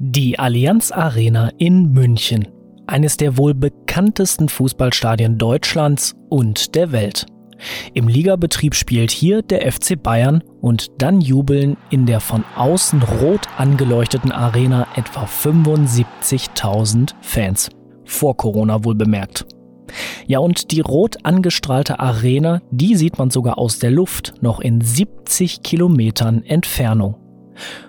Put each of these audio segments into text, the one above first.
Die Allianz Arena in München, eines der wohl bekanntesten Fußballstadien Deutschlands und der Welt. Im Ligabetrieb spielt hier der FC Bayern und dann jubeln in der von außen rot angeleuchteten Arena etwa 75.000 Fans. Vor Corona wohl bemerkt. Ja, und die rot angestrahlte Arena, die sieht man sogar aus der Luft, noch in 70 Kilometern Entfernung.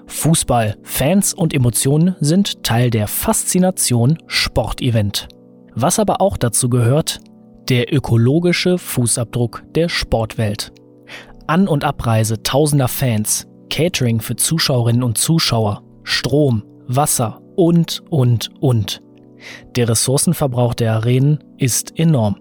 Fußball, Fans und Emotionen sind Teil der Faszination Sportevent. Was aber auch dazu gehört, der ökologische Fußabdruck der Sportwelt. An- und Abreise tausender Fans, Catering für Zuschauerinnen und Zuschauer, Strom, Wasser und, und, und. Der Ressourcenverbrauch der Arenen ist enorm.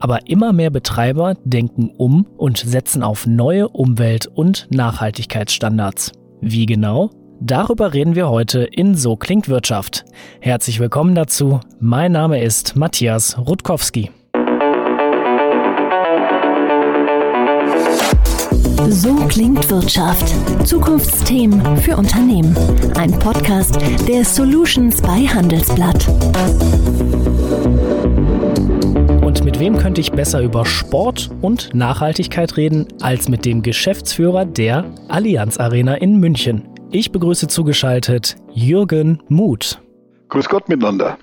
Aber immer mehr Betreiber denken um und setzen auf neue Umwelt- und Nachhaltigkeitsstandards. Wie genau? Darüber reden wir heute in So klingt Wirtschaft. Herzlich willkommen dazu. Mein Name ist Matthias Rutkowski. So klingt Wirtschaft. Zukunftsthemen für Unternehmen. Ein Podcast der Solutions bei Handelsblatt. Und mit wem könnte ich besser über Sport und Nachhaltigkeit reden als mit dem Geschäftsführer der Allianz Arena in München? Ich begrüße zugeschaltet Jürgen Muth. Grüß Gott miteinander.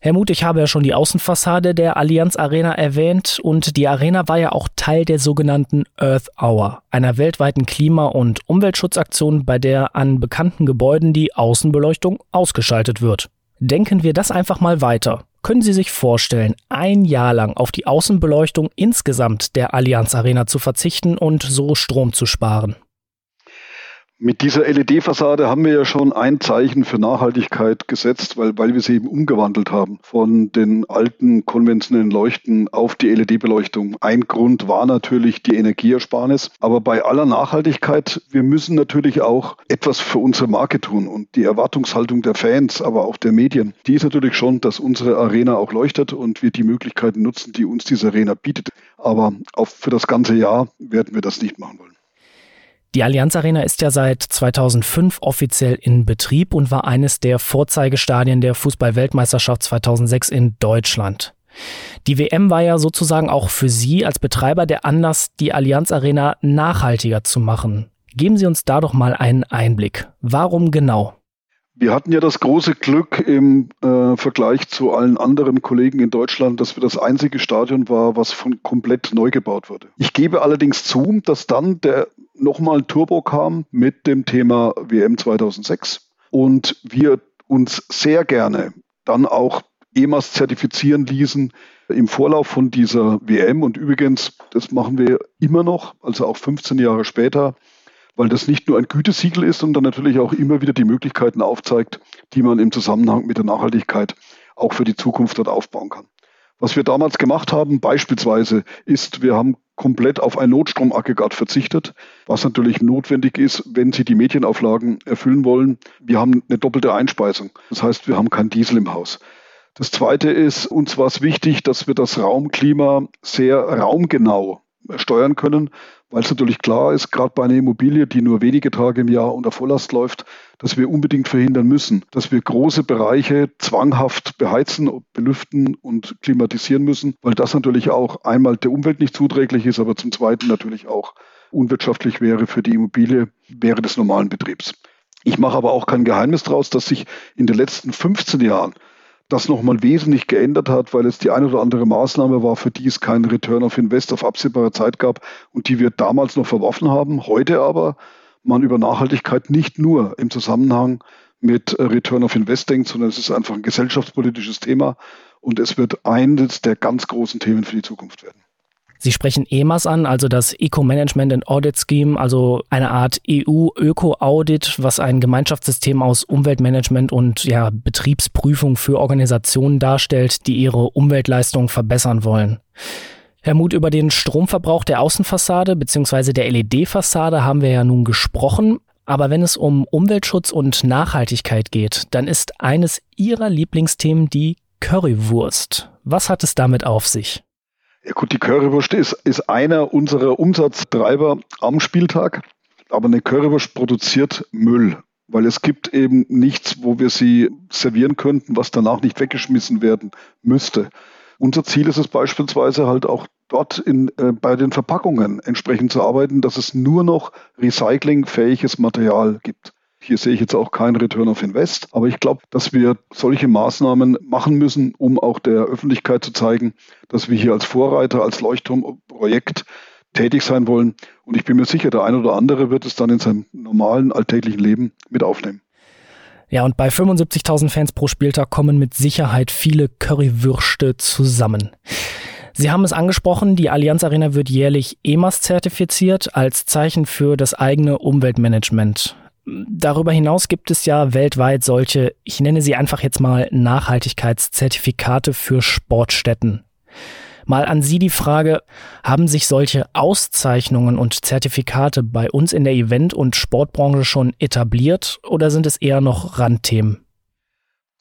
Herr Muth, ich habe ja schon die Außenfassade der Allianz Arena erwähnt und die Arena war ja auch Teil der sogenannten Earth Hour, einer weltweiten Klima- und Umweltschutzaktion, bei der an bekannten Gebäuden die Außenbeleuchtung ausgeschaltet wird. Denken wir das einfach mal weiter. Können Sie sich vorstellen, ein Jahr lang auf die Außenbeleuchtung insgesamt der Allianz Arena zu verzichten und so Strom zu sparen? Mit dieser LED-Fassade haben wir ja schon ein Zeichen für Nachhaltigkeit gesetzt, weil, weil wir sie eben umgewandelt haben von den alten konventionellen Leuchten auf die LED-Beleuchtung. Ein Grund war natürlich die Energieersparnis. Aber bei aller Nachhaltigkeit, wir müssen natürlich auch etwas für unsere Marke tun. Und die Erwartungshaltung der Fans, aber auch der Medien, die ist natürlich schon, dass unsere Arena auch leuchtet und wir die Möglichkeiten nutzen, die uns diese Arena bietet. Aber auch für das ganze Jahr werden wir das nicht machen wollen. Die Allianz Arena ist ja seit 2005 offiziell in Betrieb und war eines der Vorzeigestadien der Fußball-Weltmeisterschaft 2006 in Deutschland. Die WM war ja sozusagen auch für Sie als Betreiber der Anlass, die Allianz Arena nachhaltiger zu machen. Geben Sie uns da doch mal einen Einblick. Warum genau? Wir hatten ja das große Glück im äh, Vergleich zu allen anderen Kollegen in Deutschland, dass wir das einzige Stadion war, was von komplett neu gebaut wurde. Ich gebe allerdings zu, dass dann der nochmal Turbo kam mit dem Thema WM 2006 und wir uns sehr gerne dann auch EMAS zertifizieren ließen im Vorlauf von dieser WM. Und übrigens, das machen wir immer noch, also auch 15 Jahre später weil das nicht nur ein Gütesiegel ist, sondern natürlich auch immer wieder die Möglichkeiten aufzeigt, die man im Zusammenhang mit der Nachhaltigkeit auch für die Zukunft dort aufbauen kann. Was wir damals gemacht haben, beispielsweise, ist, wir haben komplett auf ein Notstromaggregat verzichtet, was natürlich notwendig ist, wenn Sie die Medienauflagen erfüllen wollen. Wir haben eine doppelte Einspeisung. Das heißt, wir haben kein Diesel im Haus. Das Zweite ist, uns war es wichtig, dass wir das Raumklima sehr raumgenau steuern können, weil es natürlich klar ist, gerade bei einer Immobilie, die nur wenige Tage im Jahr unter Volllast läuft, dass wir unbedingt verhindern müssen, dass wir große Bereiche zwanghaft beheizen, belüften und klimatisieren müssen, weil das natürlich auch einmal der Umwelt nicht zuträglich ist, aber zum Zweiten natürlich auch unwirtschaftlich wäre für die Immobilie während des normalen Betriebs. Ich mache aber auch kein Geheimnis daraus, dass sich in den letzten 15 Jahren das nochmal wesentlich geändert hat, weil es die eine oder andere Maßnahme war, für die es keinen Return of Invest auf absehbare Zeit gab und die wir damals noch verworfen haben. Heute aber man über Nachhaltigkeit nicht nur im Zusammenhang mit Return of Invest denkt, sondern es ist einfach ein gesellschaftspolitisches Thema und es wird eines der ganz großen Themen für die Zukunft werden. Sie sprechen EMAS an, also das Eco-Management and Audit Scheme, also eine Art EU-Öko-Audit, was ein Gemeinschaftssystem aus Umweltmanagement und ja, Betriebsprüfung für Organisationen darstellt, die ihre Umweltleistung verbessern wollen. Herr Muth, über den Stromverbrauch der Außenfassade bzw. der LED-Fassade haben wir ja nun gesprochen. Aber wenn es um Umweltschutz und Nachhaltigkeit geht, dann ist eines Ihrer Lieblingsthemen die Currywurst. Was hat es damit auf sich? Ja gut, die Currywurst ist, ist einer unserer Umsatztreiber am Spieltag, aber eine Currywurst produziert Müll. weil es gibt eben nichts, wo wir sie servieren könnten, was danach nicht weggeschmissen werden müsste. Unser Ziel ist es beispielsweise halt auch dort in, äh, bei den Verpackungen entsprechend zu arbeiten, dass es nur noch recyclingfähiges Material gibt. Hier sehe ich jetzt auch keinen Return of Invest, aber ich glaube, dass wir solche Maßnahmen machen müssen, um auch der Öffentlichkeit zu zeigen, dass wir hier als Vorreiter, als Leuchtturmprojekt tätig sein wollen. Und ich bin mir sicher, der eine oder andere wird es dann in seinem normalen alltäglichen Leben mit aufnehmen. Ja, und bei 75.000 Fans pro Spieltag kommen mit Sicherheit viele Currywürste zusammen. Sie haben es angesprochen, die Allianz Arena wird jährlich EMAS zertifiziert als Zeichen für das eigene Umweltmanagement. Darüber hinaus gibt es ja weltweit solche, ich nenne sie einfach jetzt mal Nachhaltigkeitszertifikate für Sportstätten. Mal an Sie die Frage, haben sich solche Auszeichnungen und Zertifikate bei uns in der Event- und Sportbranche schon etabliert oder sind es eher noch Randthemen?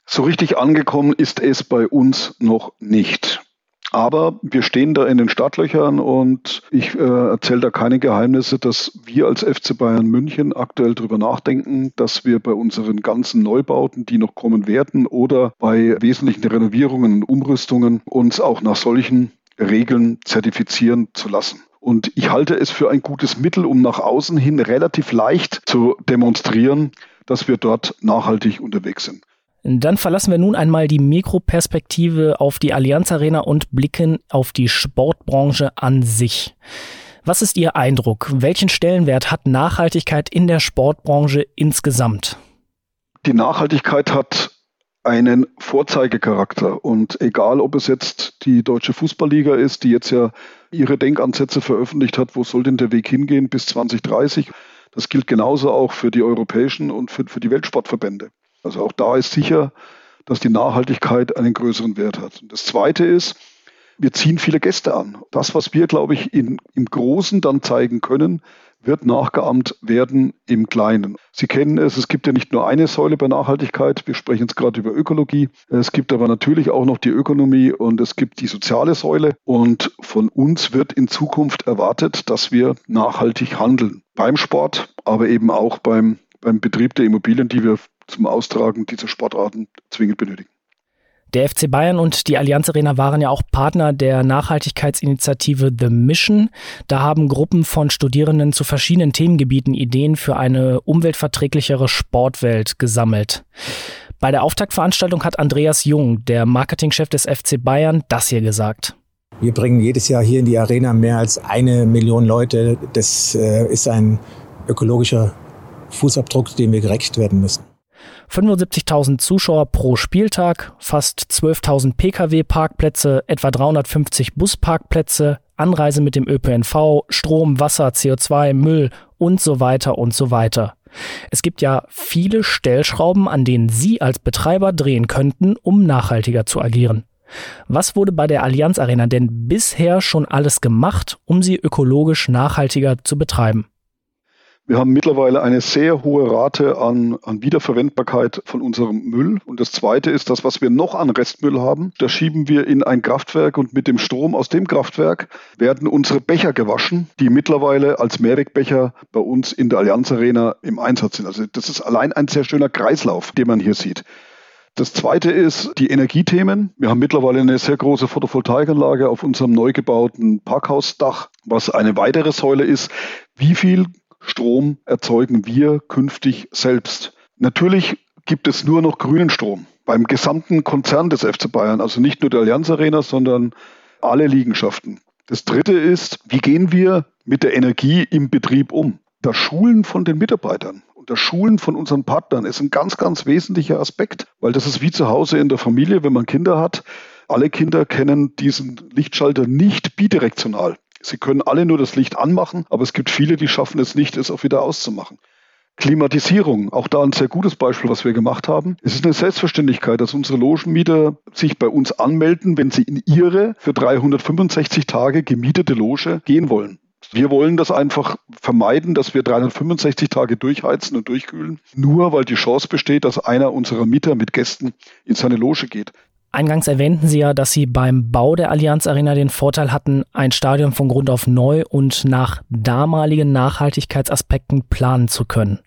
So richtig angekommen ist es bei uns noch nicht. Aber wir stehen da in den Startlöchern und ich äh, erzähle da keine Geheimnisse, dass wir als FC Bayern München aktuell darüber nachdenken, dass wir bei unseren ganzen Neubauten, die noch kommen werden, oder bei wesentlichen Renovierungen und Umrüstungen uns auch nach solchen Regeln zertifizieren zu lassen. Und ich halte es für ein gutes Mittel, um nach außen hin relativ leicht zu demonstrieren, dass wir dort nachhaltig unterwegs sind. Dann verlassen wir nun einmal die Mikroperspektive auf die Allianz Arena und blicken auf die Sportbranche an sich. Was ist Ihr Eindruck? Welchen Stellenwert hat Nachhaltigkeit in der Sportbranche insgesamt? Die Nachhaltigkeit hat einen Vorzeigecharakter. Und egal, ob es jetzt die Deutsche Fußballliga ist, die jetzt ja ihre Denkansätze veröffentlicht hat, wo soll denn der Weg hingehen bis 2030, das gilt genauso auch für die europäischen und für, für die Weltsportverbände. Also auch da ist sicher, dass die Nachhaltigkeit einen größeren Wert hat. Und das Zweite ist, wir ziehen viele Gäste an. Das, was wir, glaube ich, in, im Großen dann zeigen können, wird nachgeahmt werden im Kleinen. Sie kennen es, es gibt ja nicht nur eine Säule bei Nachhaltigkeit, wir sprechen jetzt gerade über Ökologie, es gibt aber natürlich auch noch die Ökonomie und es gibt die soziale Säule und von uns wird in Zukunft erwartet, dass wir nachhaltig handeln. Beim Sport, aber eben auch beim, beim Betrieb der Immobilien, die wir zum Austragen dieser Sportarten zwingend benötigen. Der FC Bayern und die Allianz Arena waren ja auch Partner der Nachhaltigkeitsinitiative The Mission. Da haben Gruppen von Studierenden zu verschiedenen Themengebieten Ideen für eine umweltverträglichere Sportwelt gesammelt. Bei der Auftaktveranstaltung hat Andreas Jung, der Marketingchef des FC Bayern, das hier gesagt. Wir bringen jedes Jahr hier in die Arena mehr als eine Million Leute. Das äh, ist ein ökologischer Fußabdruck, dem wir gerecht werden müssen. 75.000 Zuschauer pro Spieltag, fast 12.000 Pkw-Parkplätze, etwa 350 Busparkplätze, Anreise mit dem ÖPNV, Strom, Wasser, CO2, Müll und so weiter und so weiter. Es gibt ja viele Stellschrauben, an denen Sie als Betreiber drehen könnten, um nachhaltiger zu agieren. Was wurde bei der Allianz Arena denn bisher schon alles gemacht, um sie ökologisch nachhaltiger zu betreiben? Wir haben mittlerweile eine sehr hohe Rate an, an Wiederverwendbarkeit von unserem Müll. Und das Zweite ist, das, was wir noch an Restmüll haben, da schieben wir in ein Kraftwerk und mit dem Strom aus dem Kraftwerk werden unsere Becher gewaschen, die mittlerweile als Mehrwegbecher bei uns in der Allianz Arena im Einsatz sind. Also das ist allein ein sehr schöner Kreislauf, den man hier sieht. Das zweite ist die Energiethemen. Wir haben mittlerweile eine sehr große Photovoltaikanlage auf unserem neu gebauten Parkhausdach, was eine weitere Säule ist. Wie viel Strom erzeugen wir künftig selbst. Natürlich gibt es nur noch grünen Strom beim gesamten Konzern des FC Bayern, also nicht nur der Allianz Arena, sondern alle Liegenschaften. Das dritte ist, wie gehen wir mit der Energie im Betrieb um? Das Schulen von den Mitarbeitern und das Schulen von unseren Partnern ist ein ganz, ganz wesentlicher Aspekt, weil das ist wie zu Hause in der Familie, wenn man Kinder hat. Alle Kinder kennen diesen Lichtschalter nicht bidirektional. Sie können alle nur das Licht anmachen, aber es gibt viele, die schaffen es nicht, es auch wieder auszumachen. Klimatisierung, auch da ein sehr gutes Beispiel, was wir gemacht haben. Es ist eine Selbstverständlichkeit, dass unsere Logenmieter sich bei uns anmelden, wenn sie in ihre für 365 Tage gemietete Loge gehen wollen. Wir wollen das einfach vermeiden, dass wir 365 Tage durchheizen und durchkühlen, nur weil die Chance besteht, dass einer unserer Mieter mit Gästen in seine Loge geht. Eingangs erwähnten Sie ja, dass Sie beim Bau der Allianz Arena den Vorteil hatten, ein Stadion von Grund auf neu und nach damaligen Nachhaltigkeitsaspekten planen zu können.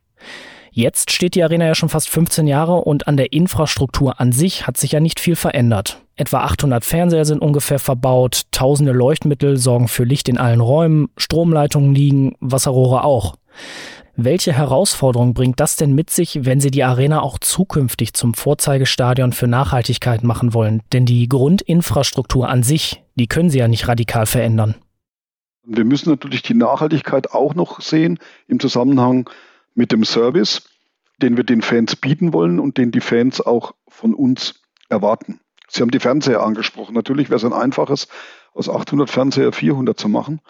Jetzt steht die Arena ja schon fast 15 Jahre und an der Infrastruktur an sich hat sich ja nicht viel verändert. Etwa 800 Fernseher sind ungefähr verbaut, tausende Leuchtmittel sorgen für Licht in allen Räumen, Stromleitungen liegen, Wasserrohre auch. Welche Herausforderung bringt das denn mit sich, wenn Sie die Arena auch zukünftig zum Vorzeigestadion für Nachhaltigkeit machen wollen? Denn die Grundinfrastruktur an sich, die können Sie ja nicht radikal verändern. Wir müssen natürlich die Nachhaltigkeit auch noch sehen im Zusammenhang mit dem Service, den wir den Fans bieten wollen und den die Fans auch von uns erwarten. Sie haben die Fernseher angesprochen. Natürlich wäre es ein einfaches, aus 800 Fernseher 400 zu machen.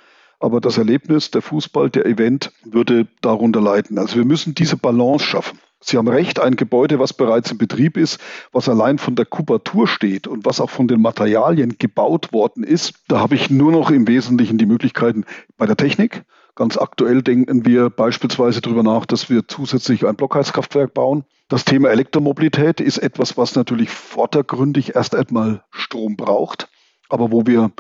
Aber das Erlebnis, der Fußball, der Event würde darunter leiden. Also wir müssen diese Balance schaffen. Sie haben recht, ein Gebäude, was bereits in Betrieb ist, was allein von der Kubatur steht und was auch von den Materialien gebaut worden ist, da habe ich nur noch im Wesentlichen die Möglichkeiten bei der Technik. Ganz aktuell denken wir beispielsweise darüber nach, dass wir zusätzlich ein Blockheizkraftwerk bauen. Das Thema Elektromobilität ist etwas, was natürlich vordergründig erst einmal Strom braucht, aber wo wir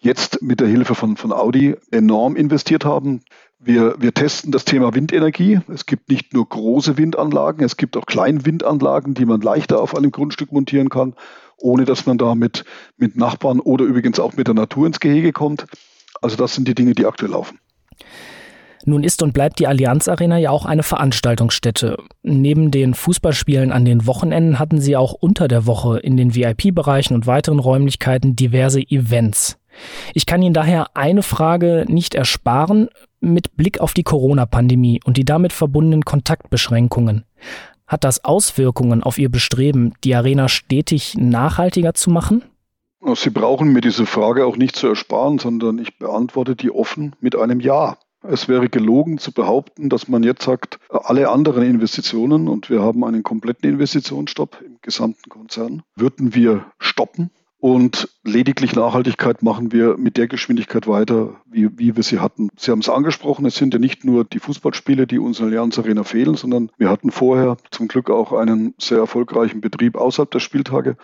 jetzt mit der Hilfe von, von Audi enorm investiert haben. Wir, wir testen das Thema Windenergie. Es gibt nicht nur große Windanlagen, es gibt auch kleine Windanlagen, die man leichter auf einem Grundstück montieren kann, ohne dass man da mit, mit Nachbarn oder übrigens auch mit der Natur ins Gehege kommt. Also das sind die Dinge, die aktuell laufen. Nun ist und bleibt die Allianz Arena ja auch eine Veranstaltungsstätte. Neben den Fußballspielen an den Wochenenden hatten sie auch unter der Woche in den VIP-Bereichen und weiteren Räumlichkeiten diverse Events. Ich kann Ihnen daher eine Frage nicht ersparen mit Blick auf die Corona-Pandemie und die damit verbundenen Kontaktbeschränkungen. Hat das Auswirkungen auf Ihr Bestreben, die Arena stetig nachhaltiger zu machen? Sie brauchen mir diese Frage auch nicht zu ersparen, sondern ich beantworte die offen mit einem Ja. Es wäre gelogen zu behaupten, dass man jetzt sagt, alle anderen Investitionen, und wir haben einen kompletten Investitionsstopp im gesamten Konzern, würden wir stoppen. Und lediglich Nachhaltigkeit machen wir mit der Geschwindigkeit weiter, wie, wie wir sie hatten. Sie haben es angesprochen, es sind ja nicht nur die Fußballspiele, die uns in Allianz Arena fehlen, sondern wir hatten vorher zum Glück auch einen sehr erfolgreichen Betrieb außerhalb der Spieltage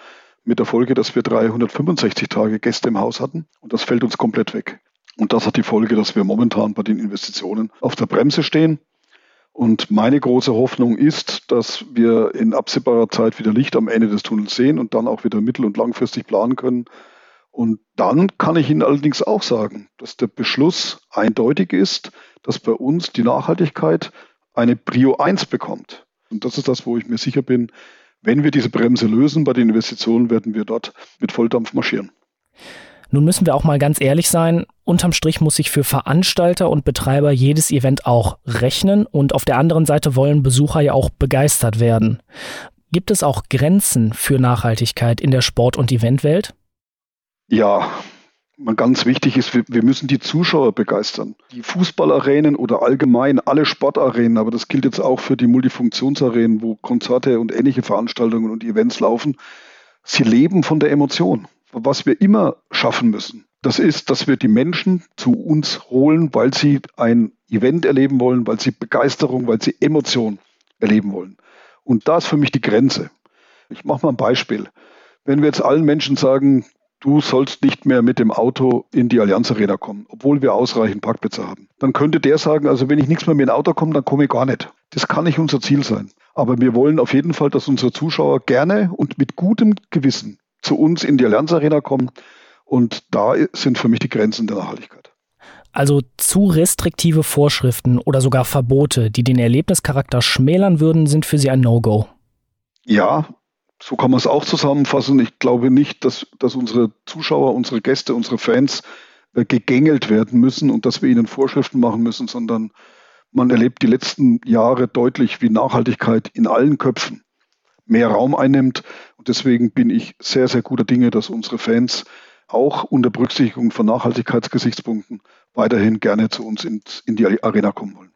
mit der Folge, dass wir 365 Tage Gäste im Haus hatten. Und das fällt uns komplett weg. Und das hat die Folge, dass wir momentan bei den Investitionen auf der Bremse stehen. Und meine große Hoffnung ist, dass wir in absehbarer Zeit wieder Licht am Ende des Tunnels sehen und dann auch wieder mittel- und langfristig planen können. Und dann kann ich Ihnen allerdings auch sagen, dass der Beschluss eindeutig ist, dass bei uns die Nachhaltigkeit eine Prio 1 bekommt. Und das ist das, wo ich mir sicher bin, wenn wir diese Bremse lösen bei den Investitionen, werden wir dort mit Volldampf marschieren. Nun müssen wir auch mal ganz ehrlich sein, unterm Strich muss sich für Veranstalter und Betreiber jedes Event auch rechnen und auf der anderen Seite wollen Besucher ja auch begeistert werden. Gibt es auch Grenzen für Nachhaltigkeit in der Sport- und Eventwelt? Ja, ganz wichtig ist, wir, müssen die Zuschauer begeistern. Die Fußballarenen oder allgemein alle Sportarenen, aber das gilt jetzt auch für die Multifunktionsarenen, wo Konzerte und ähnliche Veranstaltungen und Events laufen, sie leben von der Emotion was wir immer schaffen müssen, das ist, dass wir die Menschen zu uns holen, weil sie ein Event erleben wollen, weil sie Begeisterung, weil sie Emotion erleben wollen. Und da ist für mich die Grenze. Ich mache mal ein Beispiel. Wenn wir jetzt allen Menschen sagen, du sollst nicht mehr mit dem Auto in die Allianz Arena kommen, obwohl wir ausreichend Parkplätze haben, dann könnte der sagen, also wenn ich nichts mehr mit dem Auto komme, dann komme ich gar nicht. Das kann nicht unser Ziel sein. Aber wir wollen auf jeden Fall, dass unsere Zuschauer gerne und mit gutem Gewissen zu uns in die Allianz Arena kommen. Und da sind für mich die Grenzen der Nachhaltigkeit. Also zu restriktive Vorschriften oder sogar Verbote, die den Erlebnischarakter schmälern würden, sind für Sie ein No-Go. Ja, so kann man es auch zusammenfassen. Ich glaube nicht, dass, dass unsere Zuschauer, unsere Gäste, unsere Fans äh, gegängelt werden müssen und dass wir ihnen Vorschriften machen müssen, sondern man erlebt die letzten Jahre deutlich, wie Nachhaltigkeit in allen Köpfen mehr Raum einnimmt. Und deswegen bin ich sehr, sehr guter Dinge, dass unsere Fans auch unter Berücksichtigung von Nachhaltigkeitsgesichtspunkten weiterhin gerne zu uns in, in die Arena kommen wollen.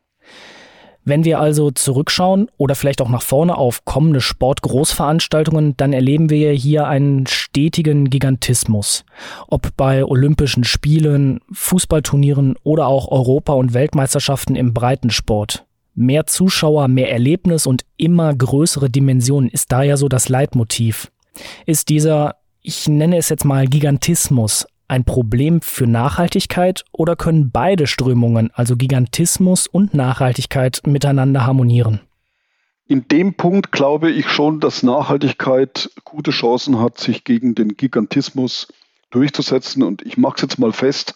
Wenn wir also zurückschauen oder vielleicht auch nach vorne auf kommende Sportgroßveranstaltungen, dann erleben wir hier einen stetigen Gigantismus. Ob bei Olympischen Spielen, Fußballturnieren oder auch Europa- und Weltmeisterschaften im Breitensport. Mehr Zuschauer, mehr Erlebnis und immer größere Dimensionen ist da ja so das Leitmotiv. Ist dieser, ich nenne es jetzt mal Gigantismus, ein Problem für Nachhaltigkeit oder können beide Strömungen, also Gigantismus und Nachhaltigkeit, miteinander harmonieren? In dem Punkt glaube ich schon, dass Nachhaltigkeit gute Chancen hat, sich gegen den Gigantismus durchzusetzen. Und ich mache es jetzt mal fest.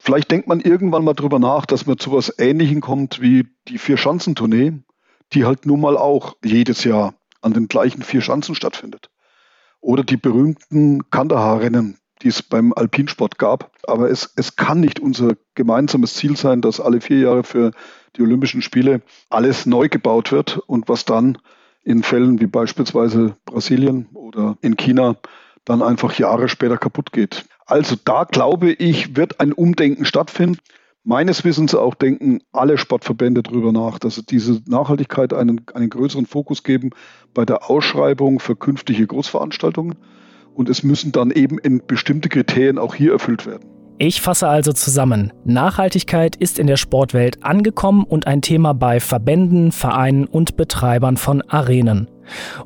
Vielleicht denkt man irgendwann mal drüber nach, dass man zu was Ähnlichem kommt wie die Vier-Schanzentournee, die halt nun mal auch jedes Jahr an den gleichen vier Schanzen stattfindet. Oder die berühmten Kandahar-Rennen, die es beim Alpinsport gab. Aber es, es kann nicht unser gemeinsames Ziel sein, dass alle vier Jahre für die Olympischen Spiele alles neu gebaut wird und was dann in Fällen wie beispielsweise Brasilien oder in China dann einfach Jahre später kaputt geht. Also da glaube ich, wird ein Umdenken stattfinden. Meines Wissens auch denken alle Sportverbände darüber nach, dass sie diese Nachhaltigkeit einen, einen größeren Fokus geben bei der Ausschreibung für künftige Großveranstaltungen. Und es müssen dann eben in bestimmte Kriterien auch hier erfüllt werden. Ich fasse also zusammen. Nachhaltigkeit ist in der Sportwelt angekommen und ein Thema bei Verbänden, Vereinen und Betreibern von Arenen.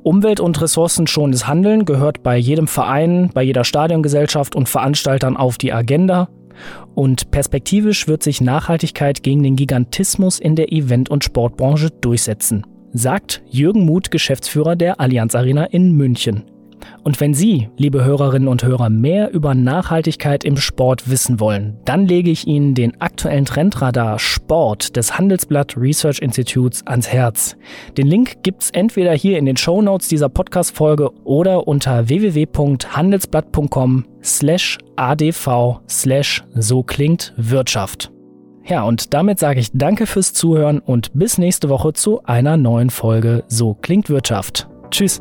Umwelt- und ressourcenschonendes Handeln gehört bei jedem Verein, bei jeder Stadiongesellschaft und Veranstaltern auf die Agenda. Und perspektivisch wird sich Nachhaltigkeit gegen den Gigantismus in der Event- und Sportbranche durchsetzen, sagt Jürgen Muth, Geschäftsführer der Allianz Arena in München. Und wenn Sie, liebe Hörerinnen und Hörer, mehr über Nachhaltigkeit im Sport wissen wollen, dann lege ich Ihnen den aktuellen Trendradar Sport des Handelsblatt Research Institutes ans Herz. Den Link gibt's entweder hier in den Show Notes dieser Podcast-Folge oder unter www.handelsblatt.com slash adv slash so klingt Wirtschaft. Ja, und damit sage ich danke fürs Zuhören und bis nächste Woche zu einer neuen Folge So klingt Wirtschaft. Tschüss.